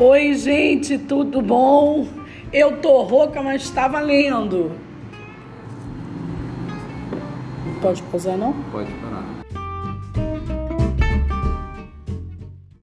Oi, gente, tudo bom? Eu tô rouca, mas está valendo. Pode pausar, não? Pode parar.